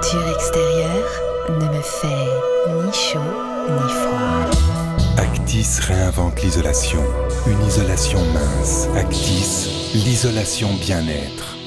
température extérieure ne me fait ni chaud ni froid. Actis réinvente l'isolation. Une isolation mince. Actis, l'isolation bien-être.